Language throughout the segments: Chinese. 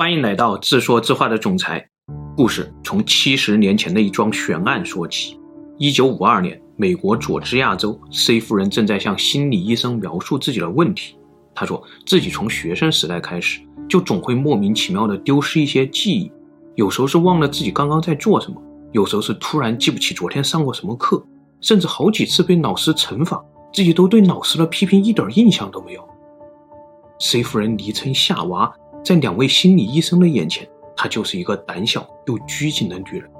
欢迎来到自说自话的总裁。故事从七十年前的一桩悬案说起。一九五二年，美国佐治亚州 C 夫人正在向心理医生描述自己的问题。她说自己从学生时代开始，就总会莫名其妙地丢失一些记忆，有时候是忘了自己刚刚在做什么，有时候是突然记不起昨天上过什么课，甚至好几次被老师惩罚，自己都对老师的批评一点印象都没有。C 夫人昵称夏娃。在两位心理医生的眼前，她就是一个胆小又拘谨的女人。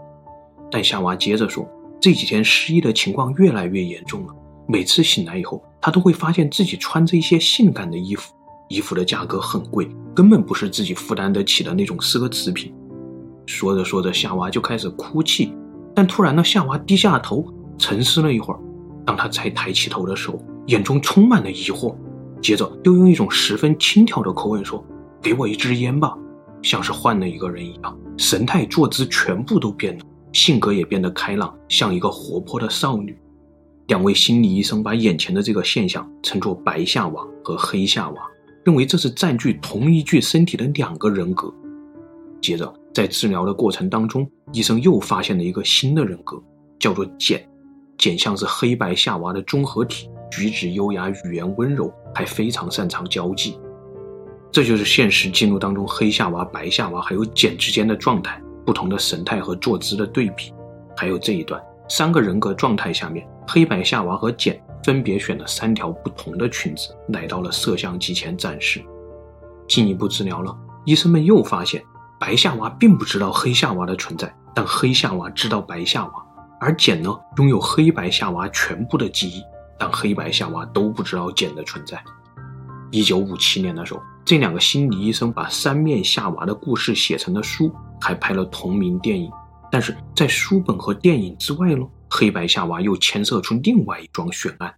但夏娃接着说，这几天失忆的情况越来越严重了。每次醒来以后，她都会发现自己穿着一些性感的衣服，衣服的价格很贵，根本不是自己负担得起的那种奢侈品。说着说着，夏娃就开始哭泣。但突然呢，夏娃低下了头，沉思了一会儿。当她再抬起头的时候，眼中充满了疑惑，接着又用一种十分轻佻的口吻说。给我一支烟吧，像是换了一个人一样，神态坐姿全部都变了，性格也变得开朗，像一个活泼的少女。两位心理医生把眼前的这个现象称作“白夏娃”和“黑夏娃”，认为这是占据同一具身体的两个人格。接着，在治疗的过程当中，医生又发现了一个新的人格，叫做“简”。简像是黑白夏娃的综合体，举止优雅，语言温柔，还非常擅长交际。这就是现实记录当中黑夏娃、白夏娃还有简之间的状态，不同的神态和坐姿的对比。还有这一段，三个人格状态下面，黑白夏娃和简分别选了三条不同的裙子，来到了摄像机前展示。进一步治疗了，医生们又发现，白夏娃并不知道黑夏娃的存在，但黑夏娃知道白夏娃，而简呢，拥有黑白夏娃全部的记忆，但黑白夏娃都不知道简的存在。一九五七年的时候，这两个心理医生把三面夏娃的故事写成了书，还拍了同名电影。但是在书本和电影之外呢，黑白夏娃又牵涉出另外一桩悬案，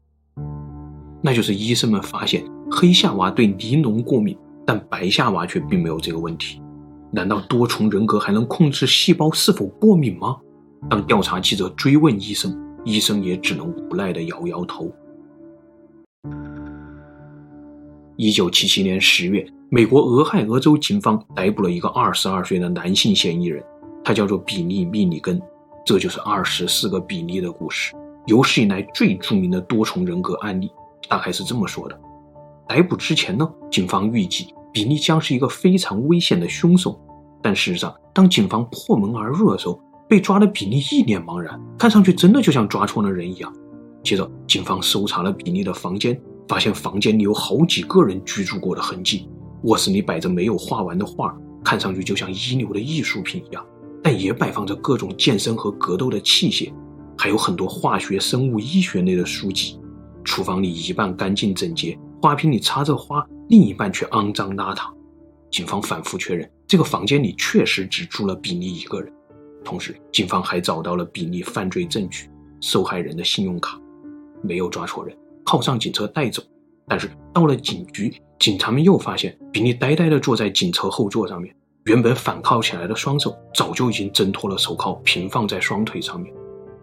那就是医生们发现黑夏娃对尼龙过敏，但白夏娃却并没有这个问题。难道多重人格还能控制细胞是否过敏吗？当调查记者追问医生，医生也只能无奈地摇摇头。一九七七年十月，美国俄亥俄州警方逮捕了一个二十二岁的男性嫌疑人，他叫做比利·密里根。这就是二十四个比利的故事，有史以来最著名的多重人格案例。大概是这么说的：逮捕之前呢，警方预计比利将是一个非常危险的凶手，但事实上，当警方破门而入的时候，被抓的比利一脸茫然，看上去真的就像抓错了人一样。接着，警方搜查了比利的房间。发现房间里有好几个人居住过的痕迹，卧室里摆着没有画完的画，看上去就像一流的艺术品一样，但也摆放着各种健身和格斗的器械，还有很多化学、生物、医学类的书籍。厨房里一半干净整洁，花瓶里插着花，另一半却肮脏邋遢。警方反复确认，这个房间里确实只住了比利一个人。同时，警方还找到了比利犯罪证据，受害人的信用卡，没有抓错人。靠上警车带走，但是到了警局，警察们又发现比利呆呆地坐在警车后座上面，原本反铐起来的双手早就已经挣脱了手铐，平放在双腿上面。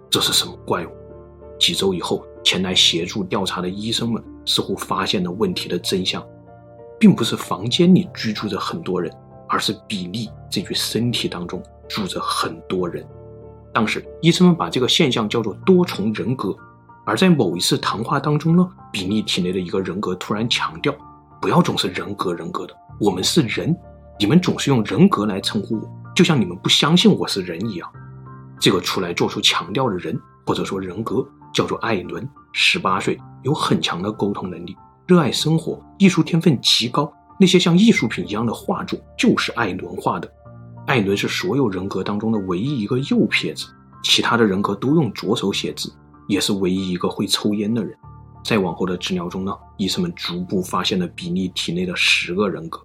这是什么怪物？几周以后，前来协助调查的医生们似乎发现了问题的真相，并不是房间里居住着很多人，而是比利这具身体当中住着很多人。当时，医生们把这个现象叫做多重人格。而在某一次谈话当中呢，比利体内的一个人格突然强调：“不要总是人格人格的，我们是人，你们总是用人格来称呼我，就像你们不相信我是人一样。”这个出来做出强调的人或者说人格叫做艾伦，十八岁，有很强的沟通能力，热爱生活，艺术天分极高。那些像艺术品一样的画作就是艾伦画的。艾伦是所有人格当中的唯一一个右撇子，其他的人格都用左手写字。也是唯一一个会抽烟的人。在往后的治疗中呢，医生们逐步发现了比利体内的十个人格。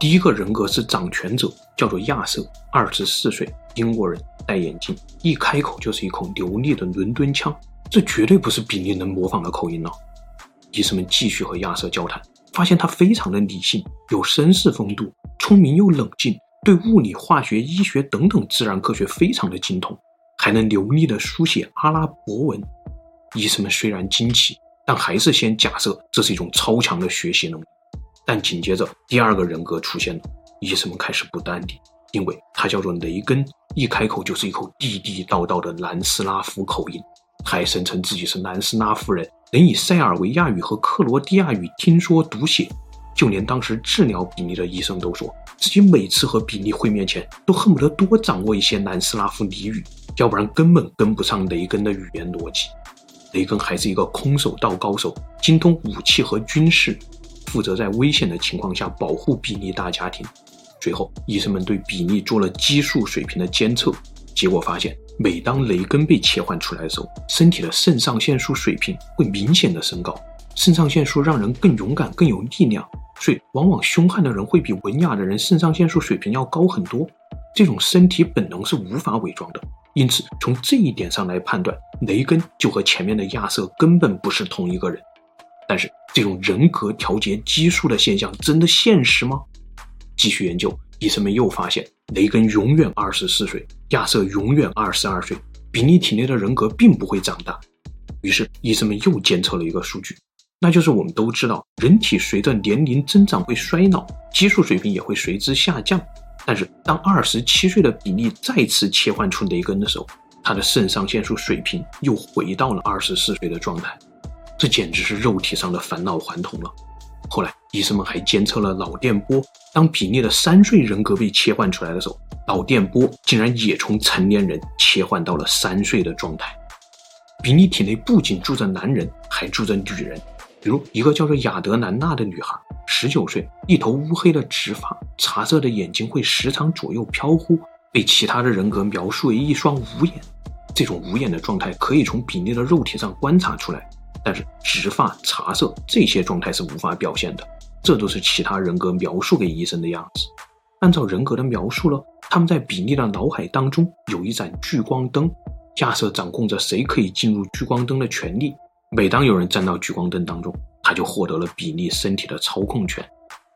第一个人格是掌权者，叫做亚瑟，二十四岁，英国人，戴眼镜，一开口就是一口流利的伦敦腔，这绝对不是比利能模仿的口音了。医生们继续和亚瑟交谈，发现他非常的理性，有绅士风度，聪明又冷静，对物理、化学、医学等等自然科学非常的精通。还能流利地书写阿拉伯文，医生们虽然惊奇，但还是先假设这是一种超强的学习能力。但紧接着第二个人格出现了，医生们开始不淡定，因为他叫做雷根，一开口就是一口地地道道的南斯拉夫口音，还声称自己是南斯拉夫人，能以塞尔维亚语和克罗地亚语听说读写。就连当时治疗比利的医生都说，自己每次和比利会面前，都恨不得多掌握一些南斯拉夫俚语，要不然根本跟不上雷根的语言逻辑。雷根还是一个空手道高手，精通武器和军事，负责在危险的情况下保护比利大家庭。随后，医生们对比利做了激素水平的监测，结果发现，每当雷根被切换出来的时候，身体的肾上腺素水平会明显的升高。肾上腺素让人更勇敢、更有力量。所以，往往凶悍的人会比文雅的人肾上腺素水平要高很多。这种身体本能是无法伪装的。因此，从这一点上来判断，雷根就和前面的亚瑟根本不是同一个人。但是，这种人格调节激素的现象真的现实吗？继续研究，医生们又发现，雷根永远二十四岁，亚瑟永远二十二岁，比利体内的人格并不会长大。于是，医生们又监测了一个数据。那就是我们都知道，人体随着年龄增长会衰老，激素水平也会随之下降。但是，当二十七岁的比利再次切换出雷根的时候，他的肾上腺素水平又回到了二十四岁的状态。这简直是肉体上的返老还童了。后来，医生们还监测了脑电波，当比利的三岁人格被切换出来的时候，脑电波竟然也从成年人切换到了三岁的状态。比利体内不仅住着男人，还住着女人。比如一个叫做亚德兰娜的女孩，十九岁，一头乌黑的直发，茶色的眼睛会时常左右飘忽，被其他的人格描述为一双无眼。这种无眼的状态可以从比利的肉体上观察出来，但是直发、茶色这些状态是无法表现的，这都是其他人格描述给医生的样子。按照人格的描述了，他们在比利的脑海当中有一盏聚光灯，亚瑟掌控着谁可以进入聚光灯的权利。每当有人站到聚光灯当中，他就获得了比利身体的操控权。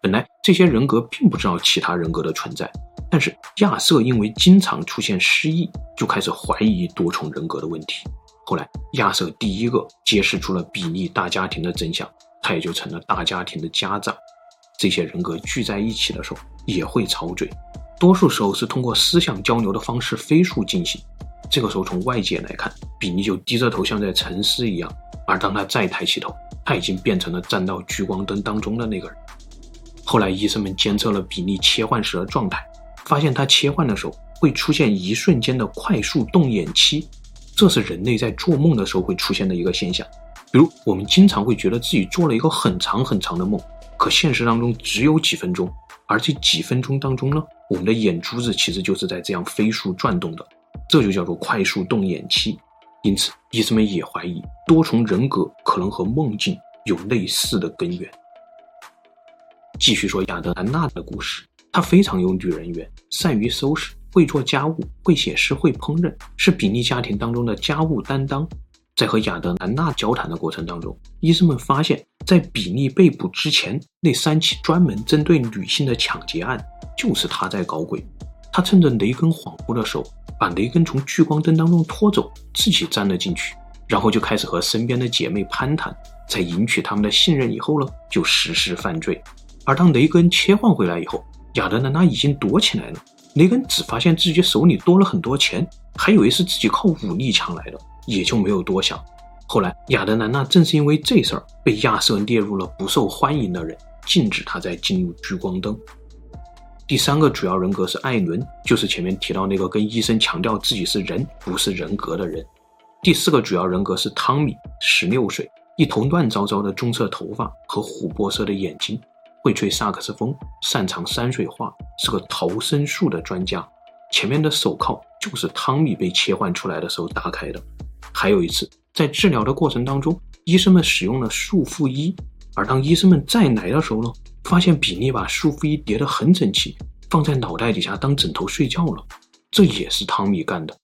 本来这些人格并不知道其他人格的存在，但是亚瑟因为经常出现失忆，就开始怀疑多重人格的问题。后来亚瑟第一个揭示出了比利大家庭的真相，他也就成了大家庭的家长。这些人格聚在一起的时候也会吵嘴，多数时候是通过思想交流的方式飞速进行。这个时候从外界来看，比利就低着头像在沉思一样。而当他再抬起头，他已经变成了站到聚光灯当中的那个人。后来，医生们监测了比利切换时的状态，发现他切换的时候会出现一瞬间的快速动眼期，这是人类在做梦的时候会出现的一个现象。比如，我们经常会觉得自己做了一个很长很长的梦，可现实当中只有几分钟，而这几分钟当中呢，我们的眼珠子其实就是在这样飞速转动的，这就叫做快速动眼期。因此，医生们也怀疑多重人格可能和梦境有类似的根源。继续说亚德兰娜的故事，她非常有女人缘，善于收拾，会做家务，会写诗，会烹饪，是比利家庭当中的家务担当。在和亚德兰娜交谈的过程当中，医生们发现，在比利被捕之前，那三起专门针对女性的抢劫案，就是他在搞鬼。他趁着雷根恍惚的时候，把雷根从聚光灯当中拖走，自己钻了进去，然后就开始和身边的姐妹攀谈，在赢取他们的信任以后呢，就实施犯罪。而当雷根切换回来以后，亚德兰娜已经躲起来了。雷根只发现自己手里多了很多钱，还以为是自己靠武力抢来的，也就没有多想。后来，亚德兰娜正是因为这事儿被亚瑟列入了不受欢迎的人，禁止他再进入聚光灯。第三个主要人格是艾伦，就是前面提到那个跟医生强调自己是人不是人格的人。第四个主要人格是汤米，十六岁，一头乱糟糟的棕色头发和琥珀色的眼睛，会吹萨克斯风，擅长山水画，是个逃生术的专家。前面的手铐就是汤米被切换出来的时候打开的。还有一次，在治疗的过程当中，医生们使用了束缚衣，而当医生们再来的时候呢，发现比利把束缚衣叠得很整齐，放在脑袋底下当枕头睡觉了。这也是汤米干的。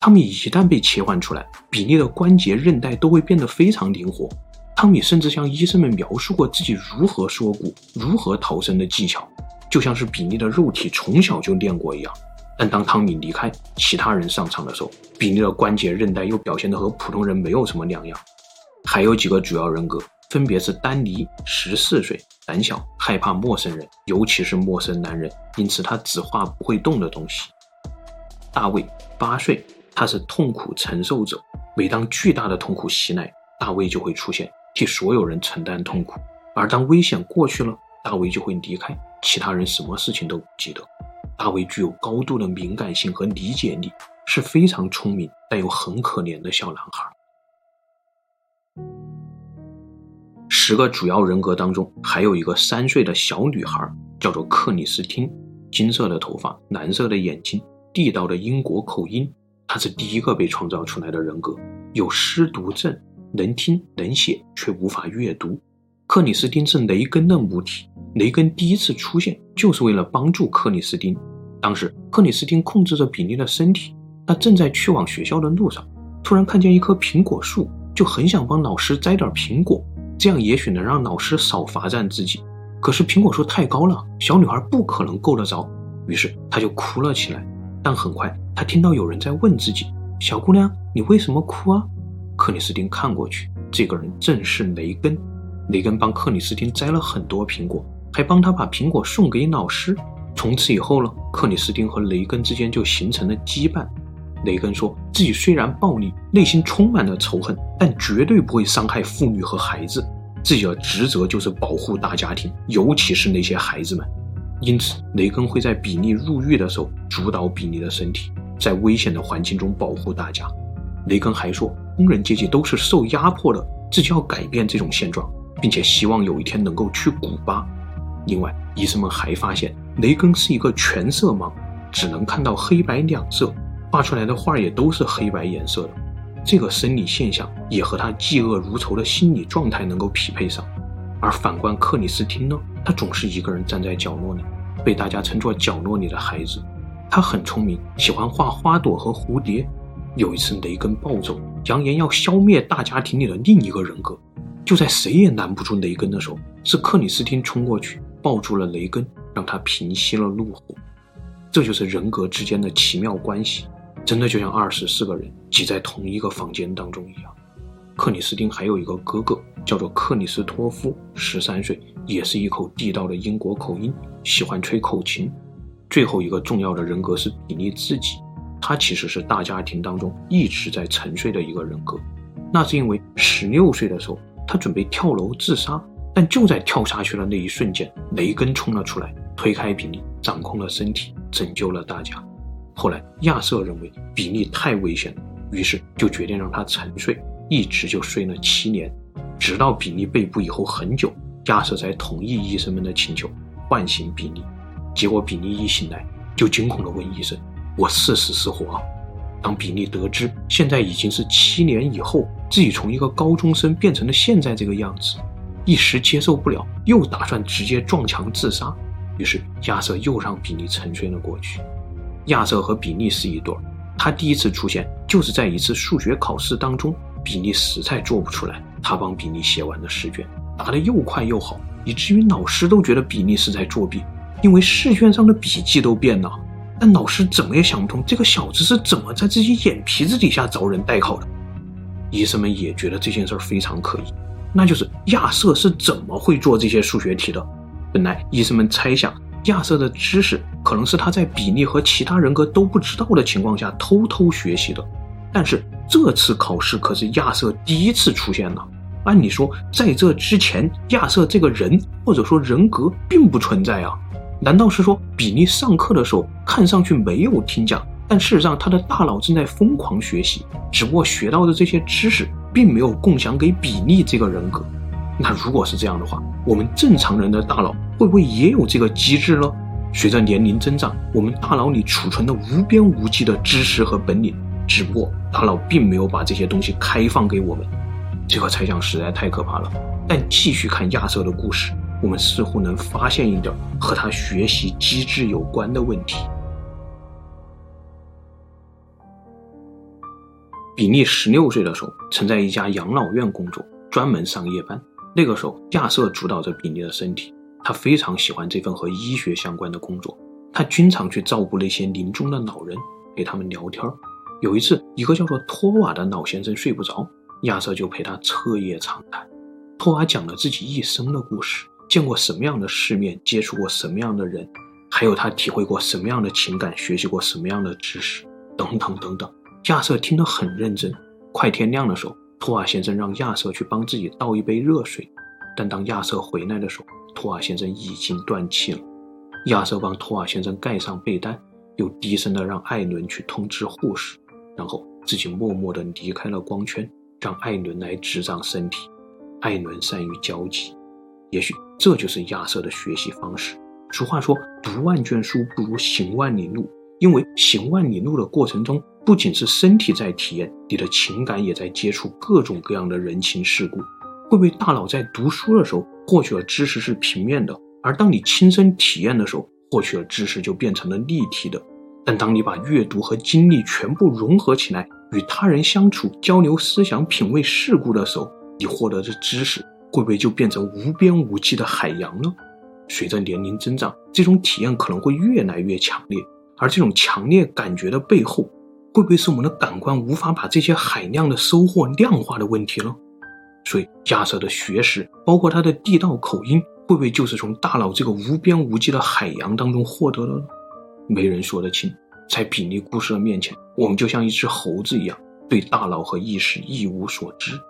汤米一旦被切换出来，比利的关节韧带都会变得非常灵活。汤米甚至向医生们描述过自己如何缩骨、如何逃生的技巧，就像是比利的肉体从小就练过一样。但当汤米离开，其他人上场的时候，比利的关节韧带又表现得和普通人没有什么两样。还有几个主要人格。分别是丹尼十四岁，胆小，害怕陌生人，尤其是陌生男人，因此他只画不会动的东西。大卫八岁，他是痛苦承受者，每当巨大的痛苦袭来，大卫就会出现，替所有人承担痛苦。而当危险过去了，大卫就会离开，其他人什么事情都不记得。大卫具有高度的敏感性和理解力，是非常聪明但又很可怜的小男孩。十个主要人格当中，还有一个三岁的小女孩，叫做克里斯汀，金色的头发，蓝色的眼睛，地道的英国口音。她是第一个被创造出来的人格，有失读症，能听能写却无法阅读。克里斯汀是雷根的母体，雷根第一次出现就是为了帮助克里斯汀。当时克里斯汀控制着比利的身体，他正在去往学校的路上，突然看见一棵苹果树，就很想帮老师摘点苹果，这样也许能让老师少罚站自己。可是苹果树太高了，小女孩不可能够得着，于是她就哭了起来。但很快她听到有人在问自己：“小姑娘，你为什么哭啊？”克里斯汀看过去，这个人正是雷根。雷根帮克里斯汀摘了很多苹果，还帮他把苹果送给老师。从此以后呢，克里斯汀和雷根之间就形成了羁绊。雷根说自己虽然暴力，内心充满了仇恨，但绝对不会伤害妇女和孩子。自己的职责就是保护大家庭，尤其是那些孩子们。因此，雷根会在比利入狱的时候主导比利的身体，在危险的环境中保护大家。雷根还说，工人阶级都是受压迫的，自己要改变这种现状。并且希望有一天能够去古巴。另外，医生们还发现雷根是一个全色盲，只能看到黑白两色，画出来的画也都是黑白颜色的。这个生理现象也和他嫉恶如仇的心理状态能够匹配上。而反观克里斯汀呢，他总是一个人站在角落里，被大家称作角落里的孩子。他很聪明，喜欢画花朵和蝴蝶。有一次，雷根暴走，扬言要消灭大家庭里的另一个人格。就在谁也拦不住雷根的时候，是克里斯汀冲过去抱住了雷根，让他平息了怒火。这就是人格之间的奇妙关系，真的就像二十四个人挤在同一个房间当中一样。克里斯汀还有一个哥哥，叫做克里斯托夫，十三岁，也是一口地道的英国口音，喜欢吹口琴。最后一个重要的人格是比利自己，他其实是大家庭当中一直在沉睡的一个人格，那是因为十六岁的时候。他准备跳楼自杀，但就在跳下去的那一瞬间，雷根冲了出来，推开比利，掌控了身体，拯救了大家。后来亚瑟认为比利太危险了，于是就决定让他沉睡，一直就睡了七年，直到比利被捕以后很久，亚瑟才同意医生们的请求，唤醒比利。结果比利一醒来，就惊恐地问医生：“我是死是活啊？”当比利得知现在已经是七年以后，自己从一个高中生变成了现在这个样子，一时接受不了，又打算直接撞墙自杀。于是亚瑟又让比利沉睡了过去。亚瑟和比利是一对儿，他第一次出现就是在一次数学考试当中，比利实在做不出来，他帮比利写完了试卷，答得又快又好，以至于老师都觉得比利是在作弊，因为试卷上的笔记都变了。但老师怎么也想不通，这个小子是怎么在自己眼皮子底下找人代考的。医生们也觉得这件事非常可疑，那就是亚瑟是怎么会做这些数学题的？本来医生们猜想亚瑟的知识可能是他在比利和其他人格都不知道的情况下偷偷学习的，但是这次考试可是亚瑟第一次出现了。按理说，在这之前，亚瑟这个人或者说人格并不存在啊。难道是说比利上课的时候看上去没有听讲，但事实上他的大脑正在疯狂学习，只不过学到的这些知识并没有共享给比利这个人格？那如果是这样的话，我们正常人的大脑会不会也有这个机制呢？随着年龄增长，我们大脑里储存的无边无际的知识和本领，只不过大脑并没有把这些东西开放给我们。这个猜想实在太可怕了。但继续看亚瑟的故事。我们似乎能发现一点和他学习机制有关的问题。比利十六岁的时候，曾在一家养老院工作，专门上夜班。那个时候，亚瑟主导着比利的身体，他非常喜欢这份和医学相关的工作。他经常去照顾那些临终的老人，陪他们聊天。有一次，一个叫做托瓦的老先生睡不着，亚瑟就陪他彻夜长谈。托瓦讲了自己一生的故事，见过什么样的世面，接触过什么样的人，还有他体会过什么样的情感，学习过什么样的知识，等等等等。亚瑟听得很认真。快天亮的时候，托尔先生让亚瑟去帮自己倒一杯热水，但当亚瑟回来的时候，托尔先生已经断气了。亚瑟帮托尔先生盖上被单，又低声的让艾伦去通知护士，然后自己默默的离开了光圈，让艾伦来执掌身体。艾伦善于交际，也许这就是亚瑟的学习方式。俗话说，读万卷书不如行万里路，因为行万里路的过程中，不仅是身体在体验，你的情感也在接触各种各样的人情世故。会不会大脑在读书的时候获取的知识是平面的，而当你亲身体验的时候，获取的知识就变成了立体的？但当你把阅读和经历全部融合起来，与他人相处、交流思想、品味世故的时候，你获得的知识会不会就变成无边无际的海洋呢？随着年龄增长，这种体验可能会越来越强烈，而这种强烈感觉的背后，会不会是我们的感官无法把这些海量的收获量化的问题呢？所以，亚瑟的学识，包括他的地道口音，会不会就是从大脑这个无边无际的海洋当中获得的呢？没人说得清。在比利故事的面前，我们就像一只猴子一样，对大脑和意识一无所知。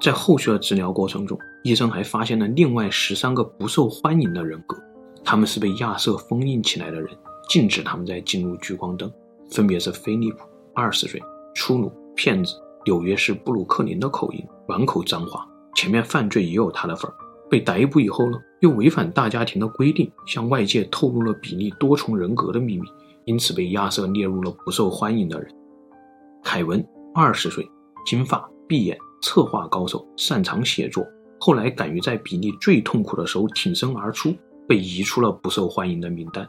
在后续的治疗过程中，医生还发现了另外十三个不受欢迎的人格，他们是被亚瑟封印起来的人，禁止他们再进入聚光灯，分别是菲利普，二十岁，粗鲁、骗子，纽约市布鲁克林的口音，满口脏话，前面犯罪也有他的份儿。被逮捕以后呢，又违反大家庭的规定，向外界透露了比利多重人格的秘密，因此被亚瑟列入了不受欢迎的人。凯文，二十岁，金发碧眼。策划高手，擅长写作，后来敢于在比利最痛苦的时候挺身而出，被移出了不受欢迎的名单。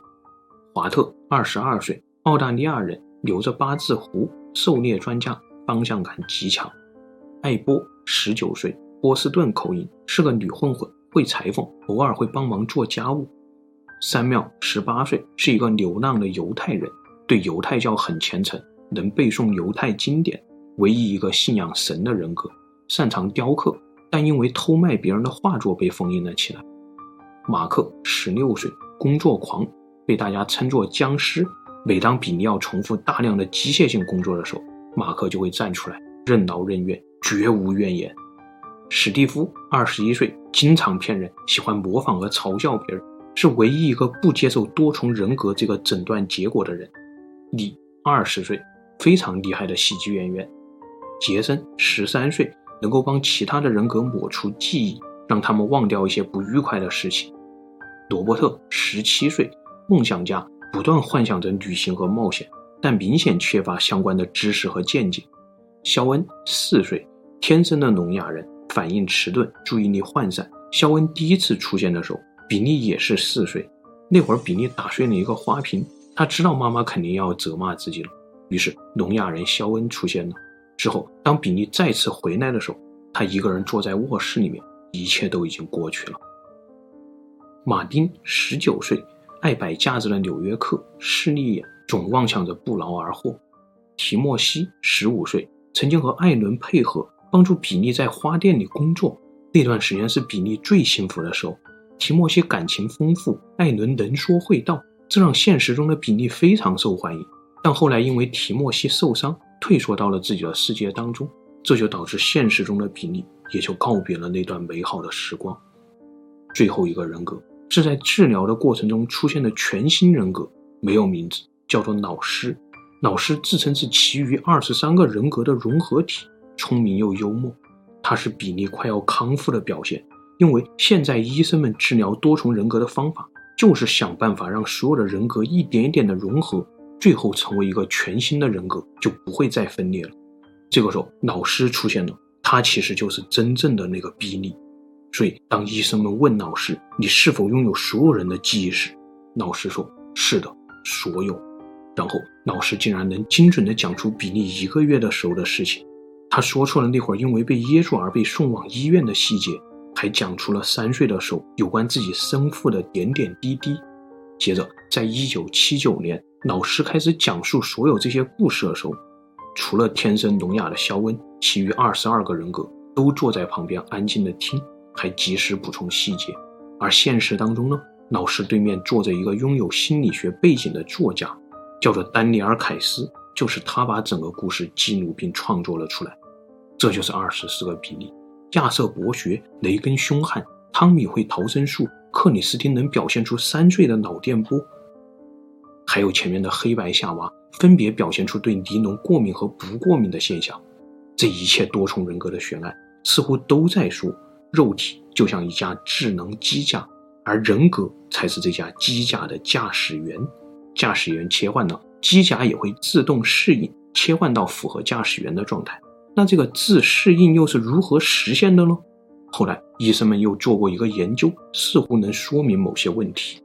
华特，二十二岁，澳大利亚人，留着八字胡，狩猎专家，方向感极强。艾波，十九岁，波士顿口音，是个女混混，会裁缝，偶尔会帮忙做家务。山缪，十八岁，是一个流浪的犹太人，对犹太教很虔诚，能背诵犹太经典，唯一一个信仰神的人格。擅长雕刻，但因为偷卖别人的画作被封印了起来。马克十六岁，工作狂，被大家称作僵尸。每当比利要重复大量的机械性工作的时候，马克就会站出来，任劳任怨，绝无怨言。史蒂夫二十一岁，经常骗人，喜欢模仿和嘲笑别人，是唯一一个不接受多重人格这个诊断结果的人。李二十岁，非常厉害的喜剧演员。杰森十三岁。能够帮其他的人格抹除记忆，让他们忘掉一些不愉快的事情。罗伯特十七岁，梦想家，不断幻想着旅行和冒险，但明显缺乏相关的知识和见解。肖恩四岁，天生的聋哑人，反应迟钝，注意力涣散。肖恩第一次出现的时候，比利也是四岁。那会儿比利打碎了一个花瓶，他知道妈妈肯定要责骂自己了，于是聋哑人肖恩出现了。之后，当比利再次回来的时候，他一个人坐在卧室里面，一切都已经过去了。马丁十九岁，爱摆架子的纽约客，势利眼，总妄想着不劳而获。提莫西十五岁，曾经和艾伦配合，帮助比利在花店里工作，那段时间是比利最幸福的时候。提莫西感情丰富，艾伦能说会道，这让现实中的比利非常受欢迎。但后来因为提莫西受伤，退缩到了自己的世界当中，这就导致现实中的比利也就告别了那段美好的时光。最后一个人格是在治疗的过程中出现的全新人格，没有名字，叫做老师。老师自称是其余二十三个人格的融合体，聪明又幽默。他是比利快要康复的表现，因为现在医生们治疗多重人格的方法，就是想办法让所有的人格一点一点的融合。最后成为一个全新的人格，就不会再分裂了。这个时候，老师出现了，他其实就是真正的那个比利。所以，当医生们问老师：“你是否拥有所有人的记忆时”，老师说：“是的，所有。”然后，老师竟然能精准地讲出比利一个月的时候的事情。他说出了那会儿因为被噎住而被送往医院的细节，还讲出了三岁的时候有关自己生父的点点滴滴。接着，在一九七九年。老师开始讲述所有这些故事的时候，除了天生聋哑的肖恩，其余二十二个人格都坐在旁边安静地听，还及时补充细节。而现实当中呢，老师对面坐着一个拥有心理学背景的作家，叫做丹尼尔·凯斯，就是他把整个故事记录并创作了出来。这就是二十四个比例：亚瑟博学，雷根凶悍，汤米会逃生术，克里斯汀能表现出三岁的脑电波，还有前面的黑白夏娃，分别表现出对尼龙过敏和不过敏的现象。这一切多重人格的悬案，似乎都在说，肉体就像一架智能机甲，而人格才是这架机甲的驾驶员。驾驶员切换了，机甲也会自动适应，切换到符合驾驶员的状态。那这个自适应又是如何实现的呢？后来医生们又做过一个研究，似乎能说明某些问题。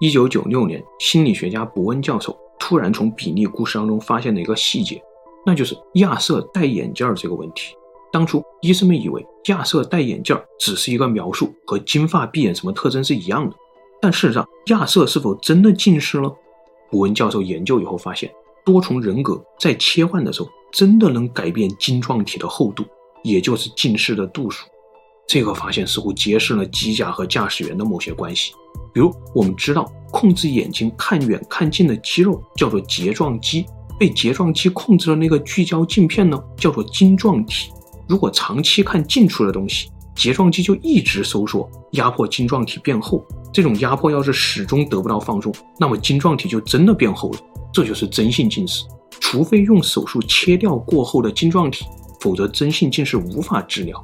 一九九六年，心理学家伯恩教授突然从比利故事当中发现了一个细节，那就是亚瑟戴眼镜这个问题。当初医生们以为亚瑟戴眼镜只是一个描述，和金发碧眼什么特征是一样的。但事实上，亚瑟是否真的近视了？古文教授研究以后发现。多重人格在切换的时候，真的能改变晶状体的厚度，也就是近视的度数。这个发现似乎揭示了机甲和驾驶员的某些关系。比如，我们知道控制眼睛看远看近的肌肉叫做睫状肌，被睫状肌控制的那个聚焦镜片呢，叫做晶状体。如果长期看近处的东西，睫状肌就一直收缩，压迫晶状体变厚。这种压迫要是始终得不到放松，那么晶状体就真的变厚了。这就是真性近视，除非用手术切掉过厚的晶状体，否则真性近视无法治疗。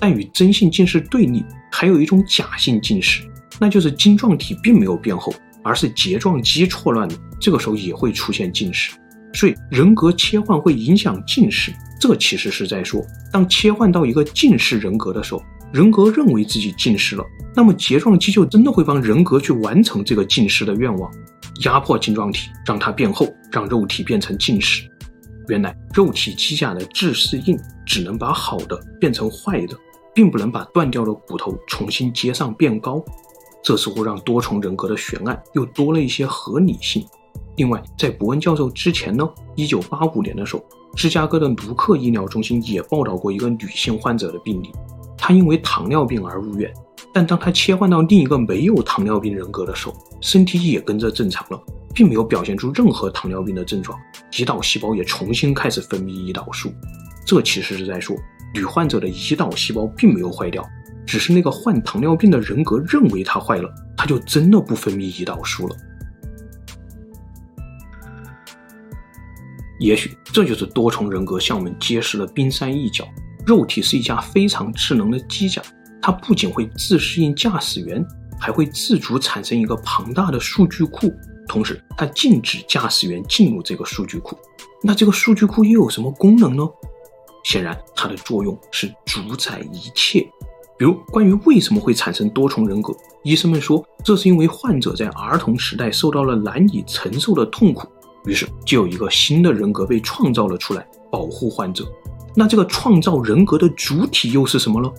但与真性近视对立，还有一种假性近视，那就是晶状体并没有变厚，而是睫状肌错乱了，这个时候也会出现近视。所以人格切换会影响近视，这其实是在说，当切换到一个近视人格的时候，人格认为自己近视了，那么睫状肌就真的会帮人格去完成这个近视的愿望。压迫晶状体，让它变厚，让肉体变成近视。原来肉体机甲的自适应只能把好的变成坏的，并不能把断掉的骨头重新接上变高。这似乎让多重人格的悬案又多了一些合理性。另外，在伯恩教授之前呢，一九八五年的时候，芝加哥的卢克医疗中心也报道过一个女性患者的病例，她因为糖尿病而入院。但当她切换到另一个没有糖尿病人格的时候，身体也跟着正常了，并没有表现出任何糖尿病的症状，胰岛细胞也重新开始分泌胰岛素。这其实是在说，女患者的胰岛细胞并没有坏掉，只是那个患糖尿病的人格认为它坏了，它就真的不分泌胰岛素了。也许这就是多重人格向我们揭示了冰山一角：肉体是一架非常智能的机甲。它不仅会自适应驾驶员，还会自主产生一个庞大的数据库，同时它禁止驾驶员进入这个数据库。那这个数据库又有什么功能呢？显然，它的作用是主宰一切。比如，关于为什么会产生多重人格，医生们说，这是因为患者在儿童时代受到了难以承受的痛苦，于是就有一个新的人格被创造了出来，保护患者。那这个创造人格的主体又是什么呢？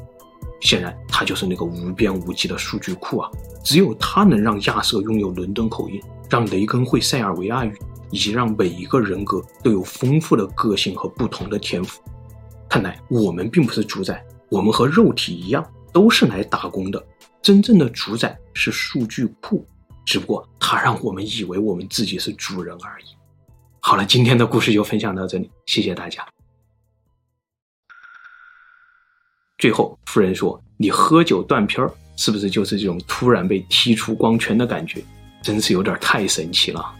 显然，他就是那个无边无际的数据库啊！只有他能让亚瑟拥有伦敦口音，让雷根会塞尔维亚语，以及让每一个人格都有丰富的个性和不同的天赋。看来，我们并不是主宰，我们和肉体一样，都是来打工的。真正的主宰是数据库，只不过它让我们以为我们自己是主人而已。好了，今天的故事就分享到这里，谢谢大家。最后，夫人说：“你喝酒断片儿，是不是就是这种突然被踢出光圈的感觉？真是有点太神奇了。”